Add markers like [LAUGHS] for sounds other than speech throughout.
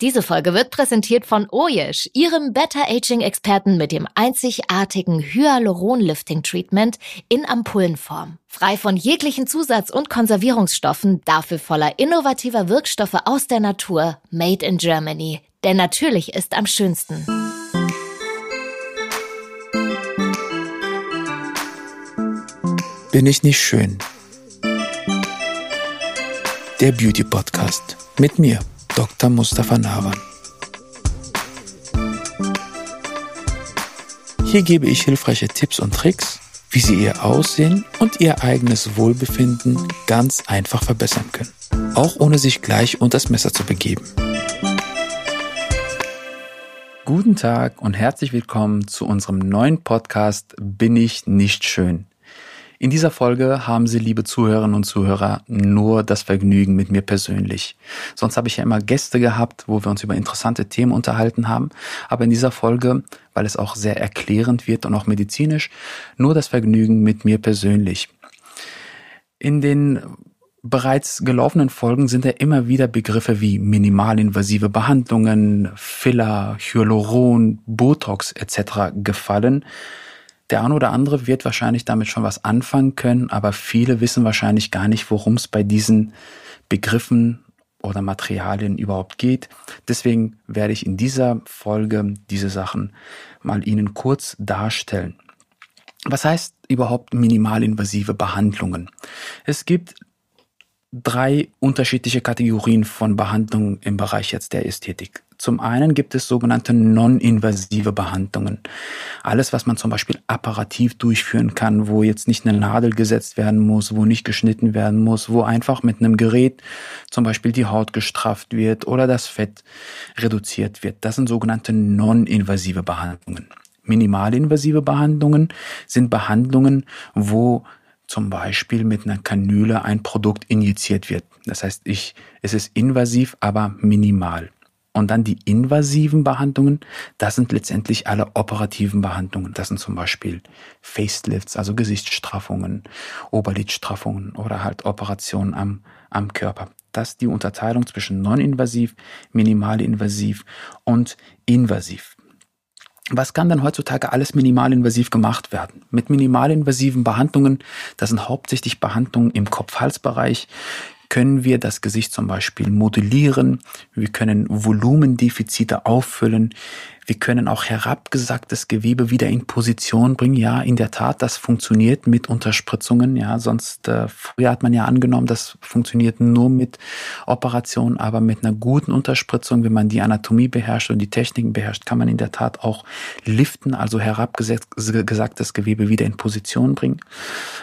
Diese Folge wird präsentiert von Oyesh, ihrem Better-Aging-Experten mit dem einzigartigen Hyaluron-Lifting-Treatment in Ampullenform. Frei von jeglichen Zusatz- und Konservierungsstoffen, dafür voller innovativer Wirkstoffe aus der Natur, made in Germany. Denn natürlich ist am schönsten. Bin ich nicht schön? Der Beauty Podcast mit mir, Dr. Mustafa Nawan. Hier gebe ich hilfreiche Tipps und Tricks, wie Sie Ihr Aussehen und Ihr eigenes Wohlbefinden ganz einfach verbessern können, auch ohne sich gleich unter das Messer zu begeben. Guten Tag und herzlich willkommen zu unserem neuen Podcast Bin ich nicht schön? In dieser Folge haben Sie, liebe Zuhörerinnen und Zuhörer, nur das Vergnügen mit mir persönlich. Sonst habe ich ja immer Gäste gehabt, wo wir uns über interessante Themen unterhalten haben. Aber in dieser Folge, weil es auch sehr erklärend wird und auch medizinisch, nur das Vergnügen mit mir persönlich. In den bereits gelaufenen Folgen sind ja immer wieder Begriffe wie minimalinvasive Behandlungen, Filler, Hyaluron, Botox etc. gefallen. Der eine oder andere wird wahrscheinlich damit schon was anfangen können, aber viele wissen wahrscheinlich gar nicht, worum es bei diesen Begriffen oder Materialien überhaupt geht. Deswegen werde ich in dieser Folge diese Sachen mal Ihnen kurz darstellen. Was heißt überhaupt minimalinvasive Behandlungen? Es gibt drei unterschiedliche Kategorien von Behandlungen im Bereich jetzt der Ästhetik. Zum einen gibt es sogenannte non-invasive Behandlungen. Alles, was man zum Beispiel apparativ durchführen kann, wo jetzt nicht eine Nadel gesetzt werden muss, wo nicht geschnitten werden muss, wo einfach mit einem Gerät zum Beispiel die Haut gestrafft wird oder das Fett reduziert wird. Das sind sogenannte non-invasive Behandlungen. Minimalinvasive Behandlungen sind Behandlungen, wo zum Beispiel mit einer Kanüle ein Produkt injiziert wird. Das heißt, ich, es ist invasiv, aber minimal. Und dann die invasiven Behandlungen, das sind letztendlich alle operativen Behandlungen. Das sind zum Beispiel Facelifts, also Gesichtsstraffungen, Oberlidstraffungen oder halt Operationen am, am Körper. Das ist die Unterteilung zwischen non-invasiv, minimalinvasiv und invasiv. Was kann denn heutzutage alles minimalinvasiv gemacht werden? Mit minimalinvasiven Behandlungen, das sind hauptsächlich Behandlungen im Kopf-Hals-Bereich, können wir das Gesicht zum Beispiel modellieren, wir können Volumendefizite auffüllen, wir können auch herabgesagtes Gewebe wieder in Position bringen. Ja, in der Tat, das funktioniert mit Unterspritzungen. Ja, sonst äh, früher hat man ja angenommen, das funktioniert nur mit Operationen, aber mit einer guten Unterspritzung, wenn man die Anatomie beherrscht und die Techniken beherrscht, kann man in der Tat auch liften, also herabgesagtes Gewebe wieder in Position bringen.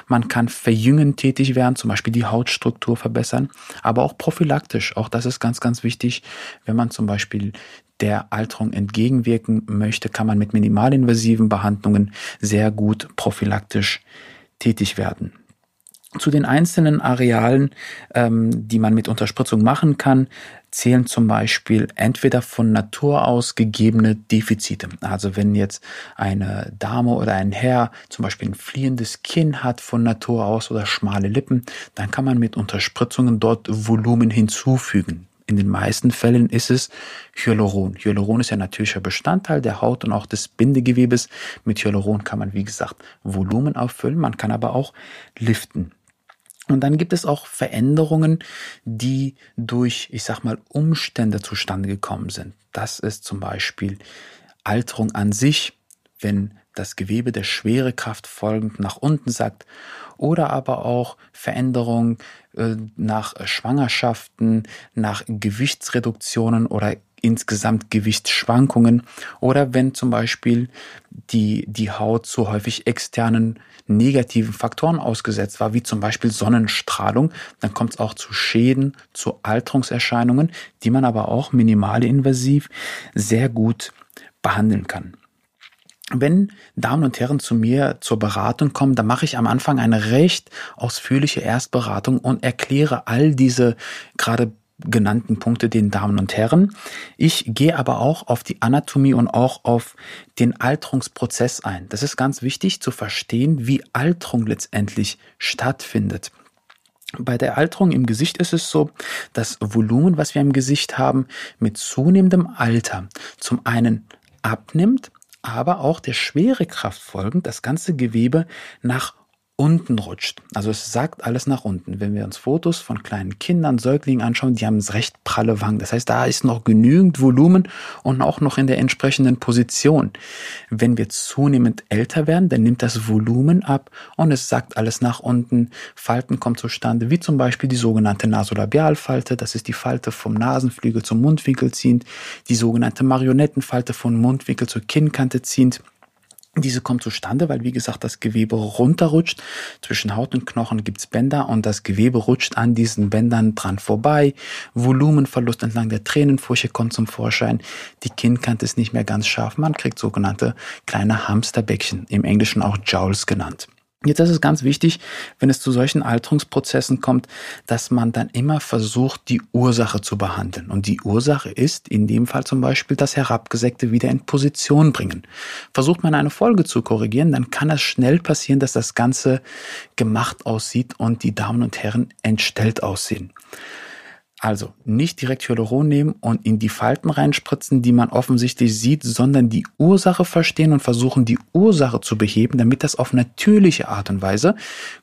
Man kann verjüngen tätig werden, zum Beispiel die Hautstruktur verbessern, aber auch prophylaktisch. Auch das ist ganz, ganz wichtig, wenn man zum Beispiel der Alterung entgegenwirken möchte, kann man mit minimalinvasiven Behandlungen sehr gut prophylaktisch tätig werden. Zu den einzelnen Arealen, ähm, die man mit Unterspritzung machen kann, zählen zum Beispiel entweder von Natur aus gegebene Defizite. Also wenn jetzt eine Dame oder ein Herr zum Beispiel ein fliehendes Kinn hat von Natur aus oder schmale Lippen, dann kann man mit Unterspritzungen dort Volumen hinzufügen. In den meisten Fällen ist es Hyaluron. Hyaluron ist ja natürlicher Bestandteil der Haut und auch des Bindegewebes. Mit Hyaluron kann man, wie gesagt, Volumen auffüllen, man kann aber auch liften. Und dann gibt es auch Veränderungen, die durch, ich sag mal, Umstände zustande gekommen sind. Das ist zum Beispiel Alterung an sich, wenn das Gewebe der Schwerekraft folgend nach unten sackt oder aber auch Veränderungen äh, nach Schwangerschaften, nach Gewichtsreduktionen oder insgesamt Gewichtsschwankungen oder wenn zum Beispiel die, die Haut zu häufig externen negativen Faktoren ausgesetzt war, wie zum Beispiel Sonnenstrahlung, dann kommt es auch zu Schäden, zu Alterungserscheinungen, die man aber auch minimalinvasiv sehr gut behandeln kann. Wenn Damen und Herren zu mir zur Beratung kommen, dann mache ich am Anfang eine recht ausführliche Erstberatung und erkläre all diese gerade genannten Punkte den Damen und Herren. Ich gehe aber auch auf die Anatomie und auch auf den Alterungsprozess ein. Das ist ganz wichtig zu verstehen, wie Alterung letztendlich stattfindet. Bei der Alterung im Gesicht ist es so, das Volumen, was wir im Gesicht haben, mit zunehmendem Alter zum einen abnimmt, aber auch der Schwerekraft folgend das ganze Gewebe nach unten rutscht. Also es sagt alles nach unten. Wenn wir uns Fotos von kleinen Kindern, Säuglingen anschauen, die haben recht pralle Wangen. Das heißt, da ist noch genügend Volumen und auch noch in der entsprechenden Position. Wenn wir zunehmend älter werden, dann nimmt das Volumen ab und es sagt alles nach unten. Falten kommen zustande, wie zum Beispiel die sogenannte Nasolabialfalte. Das ist die Falte vom Nasenflügel zum Mundwinkel ziehend. Die sogenannte Marionettenfalte vom Mundwinkel zur Kinnkante ziehend. Diese kommt zustande, weil wie gesagt das Gewebe runterrutscht. Zwischen Haut und Knochen gibt's Bänder und das Gewebe rutscht an diesen Bändern dran vorbei. Volumenverlust entlang der Tränenfurche kommt zum Vorschein. Die Kinnkante ist nicht mehr ganz scharf. Man kriegt sogenannte kleine Hamsterbäckchen, im Englischen auch Jowls genannt. Jetzt ist es ganz wichtig, wenn es zu solchen Alterungsprozessen kommt, dass man dann immer versucht, die Ursache zu behandeln. Und die Ursache ist in dem Fall zum Beispiel das Herabgesägte wieder in Position bringen. Versucht man eine Folge zu korrigieren, dann kann es schnell passieren, dass das Ganze gemacht aussieht und die Damen und Herren entstellt aussehen. Also nicht direkt Hyaluron nehmen und in die Falten reinspritzen, die man offensichtlich sieht, sondern die Ursache verstehen und versuchen, die Ursache zu beheben, damit das auf natürliche Art und Weise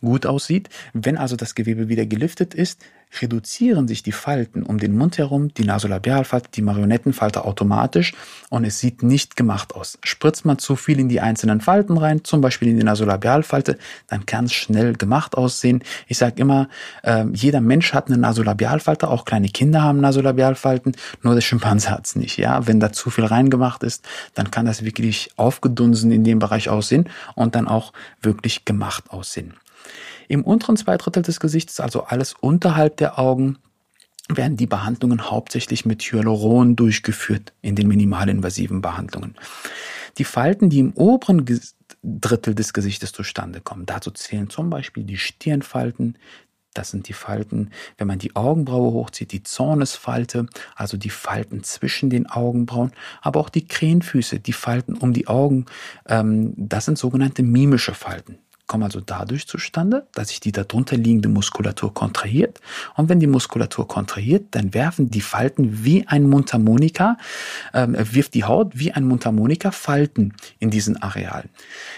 gut aussieht. Wenn also das Gewebe wieder geliftet ist, reduzieren sich die Falten um den Mund herum, die Nasolabialfalte, die Marionettenfalte automatisch und es sieht nicht gemacht aus. Spritzt man zu viel in die einzelnen Falten rein, zum Beispiel in die Nasolabialfalte, dann kann es schnell gemacht aussehen. Ich sage immer, äh, jeder Mensch hat eine Nasolabialfalte, auch kleine Kinder haben Nasolabialfalten, nur der Schimpanse hat es nicht. Ja, Wenn da zu viel reingemacht ist, dann kann das wirklich aufgedunsen in dem Bereich aussehen und dann auch wirklich gemacht aussehen. Im unteren zwei Drittel des Gesichts, also alles unterhalb der Augen, werden die Behandlungen hauptsächlich mit Hyaluron durchgeführt in den minimalinvasiven Behandlungen. Die Falten, die im oberen Drittel des Gesichtes zustande kommen, dazu zählen zum Beispiel die Stirnfalten, das sind die Falten, wenn man die Augenbraue hochzieht, die Zornesfalte, also die Falten zwischen den Augenbrauen, aber auch die Krähenfüße, die Falten um die Augen, ähm, das sind sogenannte mimische Falten kommen also dadurch zustande, dass sich die darunter liegende Muskulatur kontrahiert. Und wenn die Muskulatur kontrahiert, dann werfen die Falten wie ein Mundharmonika, äh, wirft die Haut wie ein Mundharmonika Falten in diesen Arealen.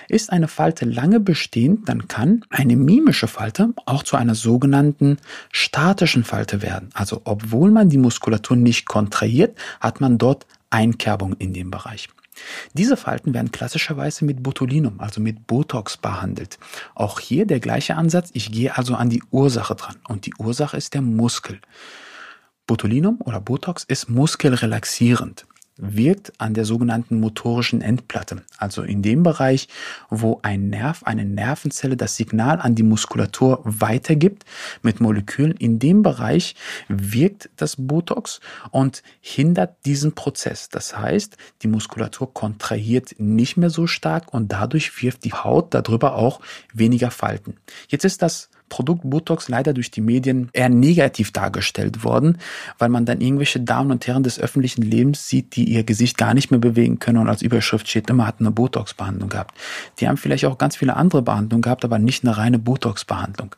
Ist eine Falte lange bestehend, dann kann eine mimische Falte auch zu einer sogenannten statischen Falte werden. Also obwohl man die Muskulatur nicht kontrahiert, hat man dort Einkerbung in dem Bereich. Diese Falten werden klassischerweise mit Botulinum, also mit Botox behandelt. Auch hier der gleiche Ansatz. Ich gehe also an die Ursache dran. Und die Ursache ist der Muskel. Botulinum oder Botox ist muskelrelaxierend wirkt an der sogenannten motorischen Endplatte, also in dem Bereich, wo ein Nerv, eine Nervenzelle das Signal an die Muskulatur weitergibt mit Molekülen. In dem Bereich wirkt das Botox und hindert diesen Prozess. Das heißt, die Muskulatur kontrahiert nicht mehr so stark und dadurch wirft die Haut darüber auch weniger Falten. Jetzt ist das Produkt Botox leider durch die Medien eher negativ dargestellt worden, weil man dann irgendwelche Damen und Herren des öffentlichen Lebens sieht, die ihr Gesicht gar nicht mehr bewegen können und als Überschrift steht immer hat eine Botox-Behandlung gehabt. Die haben vielleicht auch ganz viele andere Behandlungen gehabt, aber nicht eine reine Botox-Behandlung.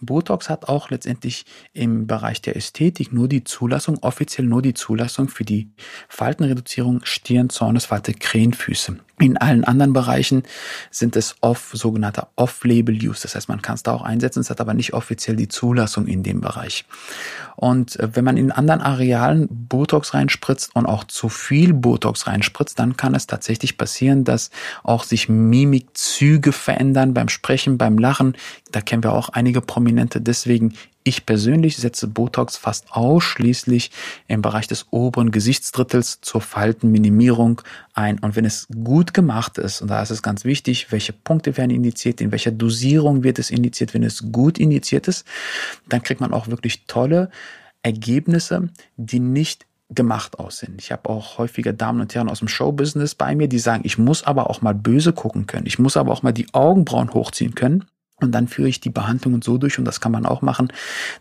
Botox hat auch letztendlich im Bereich der Ästhetik nur die Zulassung, offiziell nur die Zulassung für die Faltenreduzierung Stirn, Zornesfalte, Krähenfüße. In allen anderen Bereichen sind es off, sogenannter Off-Label-Use. Das heißt, man kann es da auch einsetzen, es hat aber nicht offiziell die Zulassung in dem Bereich. Und äh, wenn man in anderen Arealen Botox reinspritzt und auch zu viel Botox reinspritzt, dann kann es tatsächlich passieren, dass auch sich Mimikzüge verändern beim Sprechen, beim Lachen. Da kennen wir auch einige Prominente. Deswegen ich persönlich setze Botox fast ausschließlich im Bereich des oberen Gesichtsdrittels zur Faltenminimierung ein. Und wenn es gut gemacht ist, und da ist es ganz wichtig, welche Punkte werden indiziert, in welcher Dosierung wird es indiziert, wenn es gut indiziert ist, dann kriegt man auch wirklich tolle Ergebnisse, die nicht gemacht aussehen. Ich habe auch häufiger Damen und Herren aus dem Showbusiness bei mir, die sagen, ich muss aber auch mal böse gucken können. Ich muss aber auch mal die Augenbrauen hochziehen können. Und dann führe ich die Behandlungen so durch, und das kann man auch machen,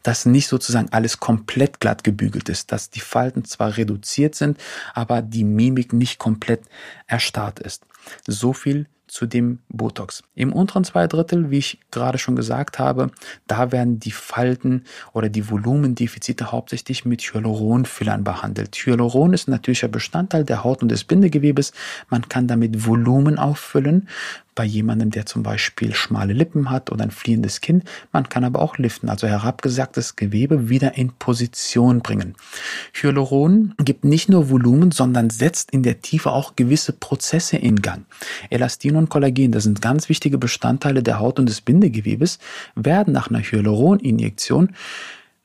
dass nicht sozusagen alles komplett glatt gebügelt ist, dass die Falten zwar reduziert sind, aber die Mimik nicht komplett erstarrt ist. So viel zu dem Botox. Im unteren zwei Drittel, wie ich gerade schon gesagt habe, da werden die Falten oder die Volumendefizite hauptsächlich mit Hyaluronfillern behandelt. Hyaluron ist ein natürlicher Bestandteil der Haut und des Bindegewebes. Man kann damit Volumen auffüllen, bei jemandem, der zum Beispiel schmale Lippen hat oder ein fliehendes Kinn. Man kann aber auch liften, also herabgesagtes Gewebe wieder in Position bringen. Hyaluron gibt nicht nur Volumen, sondern setzt in der Tiefe auch gewisse Prozesse in Gang. Elastin und Kollagen, das sind ganz wichtige Bestandteile der Haut und des Bindegewebes, werden nach einer Hyaluroninjektion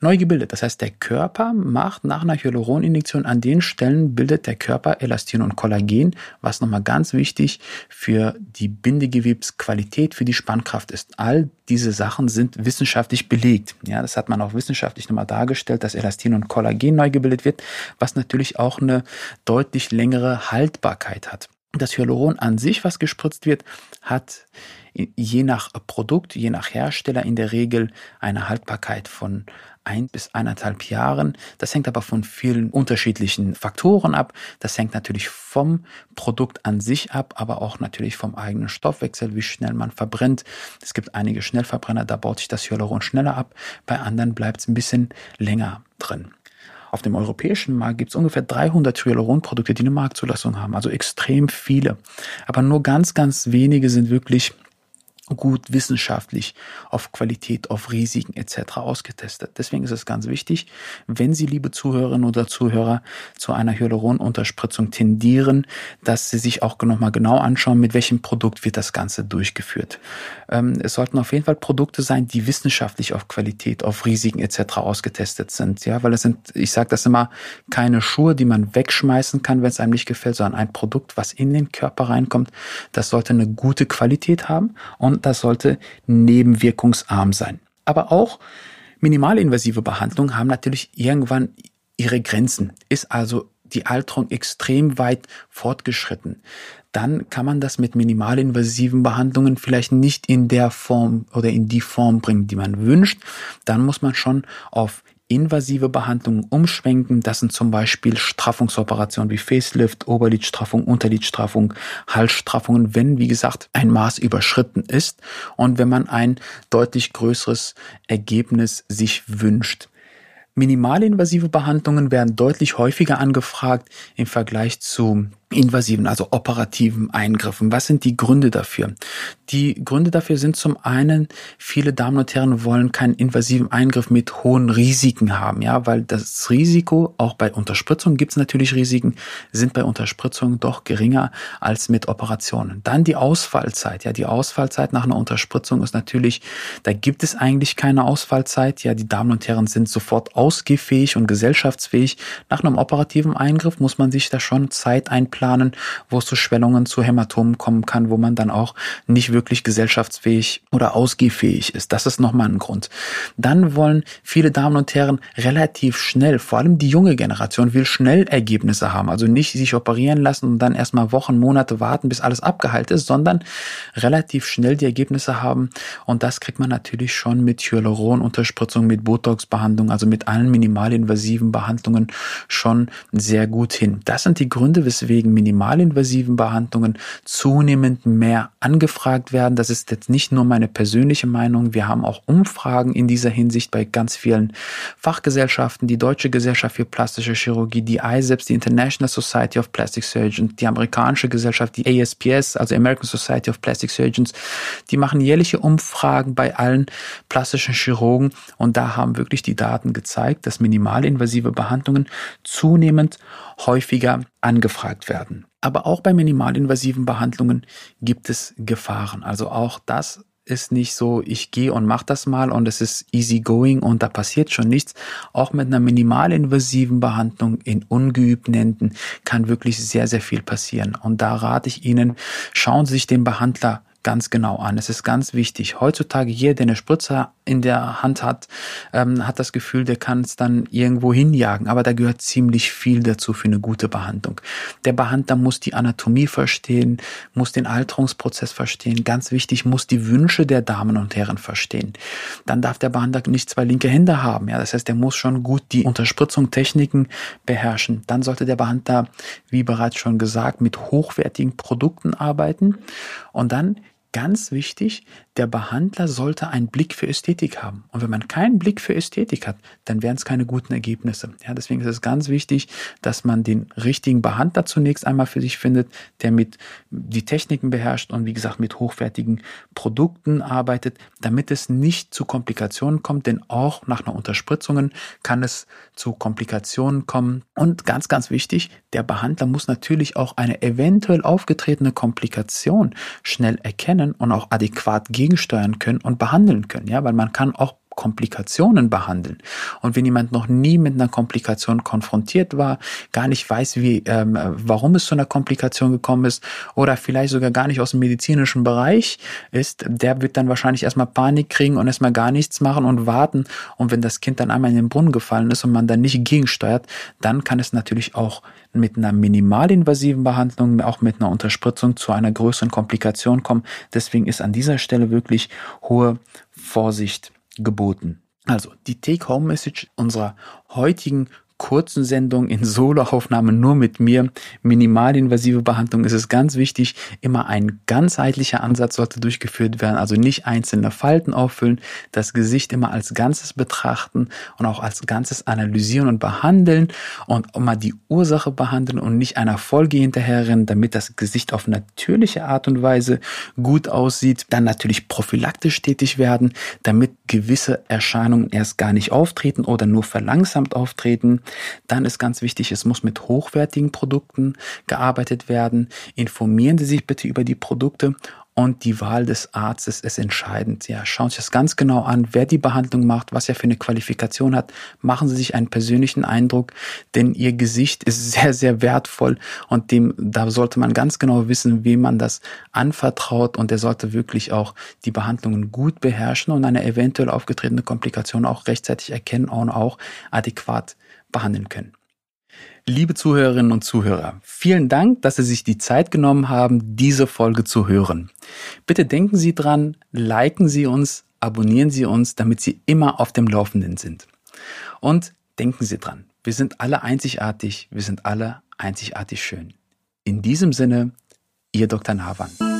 neu gebildet. Das heißt, der Körper macht nach einer Hyaluroninjektion an den Stellen bildet der Körper Elastin und Kollagen, was nochmal ganz wichtig für die Bindegewebsqualität, für die Spannkraft ist. All diese Sachen sind wissenschaftlich belegt. Ja, das hat man auch wissenschaftlich nochmal dargestellt, dass Elastin und Kollagen neu gebildet wird, was natürlich auch eine deutlich längere Haltbarkeit hat. Das Hyaluron an sich, was gespritzt wird, hat je nach Produkt, je nach Hersteller in der Regel eine Haltbarkeit von ein bis eineinhalb Jahren. Das hängt aber von vielen unterschiedlichen Faktoren ab. Das hängt natürlich vom Produkt an sich ab, aber auch natürlich vom eigenen Stoffwechsel, wie schnell man verbrennt. Es gibt einige Schnellverbrenner, da baut sich das Hyaluron schneller ab. Bei anderen bleibt es ein bisschen länger drin. Auf dem europäischen Markt gibt es ungefähr 300 Hyaluronprodukte, die eine Marktzulassung haben, also extrem viele. Aber nur ganz, ganz wenige sind wirklich gut wissenschaftlich auf Qualität, auf Risiken etc. ausgetestet. Deswegen ist es ganz wichtig, wenn Sie, liebe Zuhörerinnen oder Zuhörer, zu einer Hyaluronunterspritzung tendieren, dass Sie sich auch nochmal genau anschauen, mit welchem Produkt wird das Ganze durchgeführt. Ähm, es sollten auf jeden Fall Produkte sein, die wissenschaftlich auf Qualität, auf Risiken etc. ausgetestet sind. Ja, weil es sind, ich sage das immer, keine Schuhe, die man wegschmeißen kann, wenn es einem nicht gefällt, sondern ein Produkt, was in den Körper reinkommt. Das sollte eine gute Qualität haben und das sollte nebenwirkungsarm sein. Aber auch minimalinvasive Behandlungen haben natürlich irgendwann ihre Grenzen. Ist also die Alterung extrem weit fortgeschritten, dann kann man das mit minimalinvasiven Behandlungen vielleicht nicht in der Form oder in die Form bringen, die man wünscht. Dann muss man schon auf invasive Behandlungen umschwenken. Das sind zum Beispiel Straffungsoperationen wie Facelift, Oberlidstraffung, Unterlidstraffung, Halsstraffungen, wenn, wie gesagt, ein Maß überschritten ist und wenn man ein deutlich größeres Ergebnis sich wünscht. Minimalinvasive Behandlungen werden deutlich häufiger angefragt im Vergleich zu invasiven, also operativen Eingriffen. Was sind die Gründe dafür? Die Gründe dafür sind zum einen, viele Damen und Herren wollen keinen invasiven Eingriff mit hohen Risiken haben, ja, weil das Risiko, auch bei Unterspritzung gibt es natürlich Risiken, sind bei Unterspritzung doch geringer als mit Operationen. Dann die Ausfallzeit, ja, die Ausfallzeit nach einer Unterspritzung ist natürlich, da gibt es eigentlich keine Ausfallzeit, ja, die Damen und Herren sind sofort ausgehfähig und gesellschaftsfähig. Nach einem operativen Eingriff muss man sich da schon Zeit einplanen planen, wo es zu Schwellungen, zu Hämatomen kommen kann, wo man dann auch nicht wirklich gesellschaftsfähig oder ausgehfähig ist. Das ist nochmal ein Grund. Dann wollen viele Damen und Herren relativ schnell, vor allem die junge Generation, will schnell Ergebnisse haben. Also nicht sich operieren lassen und dann erstmal Wochen, Monate warten, bis alles abgeheilt ist, sondern relativ schnell die Ergebnisse haben. Und das kriegt man natürlich schon mit Hyaluronunterspritzung, mit Botox-Behandlung, also mit allen minimalinvasiven Behandlungen schon sehr gut hin. Das sind die Gründe, weswegen wegen minimalinvasiven Behandlungen zunehmend mehr angefragt werden. Das ist jetzt nicht nur meine persönliche Meinung. Wir haben auch Umfragen in dieser Hinsicht bei ganz vielen Fachgesellschaften. Die Deutsche Gesellschaft für Plastische Chirurgie, die ISEPS, die International Society of Plastic Surgeons, die amerikanische Gesellschaft, die ASPS, also American Society of Plastic Surgeons, die machen jährliche Umfragen bei allen plastischen Chirurgen und da haben wirklich die Daten gezeigt, dass minimalinvasive Behandlungen zunehmend häufiger angefragt werden. Aber auch bei minimalinvasiven Behandlungen gibt es Gefahren. Also auch das ist nicht so, ich gehe und mache das mal und es ist easy going und da passiert schon nichts. Auch mit einer minimalinvasiven Behandlung in ungeübten Händen kann wirklich sehr, sehr viel passieren. Und da rate ich Ihnen, schauen Sie sich den Behandler ganz genau an. Es ist ganz wichtig. Heutzutage jeder, der eine Spritze in der Hand hat, ähm, hat das Gefühl, der kann es dann irgendwo hinjagen. Aber da gehört ziemlich viel dazu für eine gute Behandlung. Der Behandler muss die Anatomie verstehen, muss den Alterungsprozess verstehen. Ganz wichtig, muss die Wünsche der Damen und Herren verstehen. Dann darf der Behandler nicht zwei linke Hände haben. Ja, das heißt, der muss schon gut die Unterspritzung, Techniken beherrschen. Dann sollte der Behandler, wie bereits schon gesagt, mit hochwertigen Produkten arbeiten. Und dann ganz wichtig, der Behandler sollte einen Blick für Ästhetik haben. Und wenn man keinen Blick für Ästhetik hat, dann wären es keine guten Ergebnisse. Ja, deswegen ist es ganz wichtig, dass man den richtigen Behandler zunächst einmal für sich findet, der mit die Techniken beherrscht und wie gesagt mit hochwertigen Produkten arbeitet, damit es nicht zu Komplikationen kommt, denn auch nach einer Unterspritzung kann es zu Komplikationen kommen. Und ganz, ganz wichtig, der Behandler muss natürlich auch eine eventuell aufgetretene Komplikation schnell erkennen und auch adäquat gegensteuern können und behandeln können, ja, weil man kann auch Komplikationen behandeln. Und wenn jemand noch nie mit einer Komplikation konfrontiert war, gar nicht weiß, wie, ähm, warum es zu einer Komplikation gekommen ist oder vielleicht sogar gar nicht aus dem medizinischen Bereich ist, der wird dann wahrscheinlich erstmal Panik kriegen und erstmal gar nichts machen und warten. Und wenn das Kind dann einmal in den Brunnen gefallen ist und man dann nicht gegensteuert, dann kann es natürlich auch mit einer minimalinvasiven Behandlung, auch mit einer Unterspritzung zu einer größeren Komplikation kommen. Deswegen ist an dieser Stelle wirklich hohe Vorsicht geboten. Also die Take-Home-Message unserer heutigen kurzen Sendung in Soloaufnahme nur mit mir. Minimalinvasive Behandlung ist es ganz wichtig. Immer ein ganzheitlicher Ansatz sollte durchgeführt werden. Also nicht einzelne Falten auffüllen, das Gesicht immer als Ganzes betrachten und auch als Ganzes analysieren und behandeln und immer die Ursache behandeln und nicht einer Folge hinterherrennen, damit das Gesicht auf natürliche Art und Weise gut aussieht. Dann natürlich prophylaktisch tätig werden, damit gewisse Erscheinungen erst gar nicht auftreten oder nur verlangsamt auftreten. Dann ist ganz wichtig, es muss mit hochwertigen Produkten gearbeitet werden. Informieren Sie sich bitte über die Produkte und die Wahl des Arztes ist entscheidend. Ja, schauen Sie sich das ganz genau an, wer die Behandlung macht, was er für eine Qualifikation hat. Machen Sie sich einen persönlichen Eindruck, denn Ihr Gesicht ist [LAUGHS] sehr, sehr wertvoll und dem, da sollte man ganz genau wissen, wem man das anvertraut und er sollte wirklich auch die Behandlungen gut beherrschen und eine eventuell aufgetretene Komplikation auch rechtzeitig erkennen und auch adäquat behandeln können. Liebe Zuhörerinnen und Zuhörer, vielen Dank, dass Sie sich die Zeit genommen haben, diese Folge zu hören. Bitte denken Sie dran, liken Sie uns, abonnieren Sie uns, damit Sie immer auf dem Laufenden sind. Und denken Sie dran, wir sind alle einzigartig, wir sind alle einzigartig schön. In diesem Sinne, Ihr Dr. Nawan.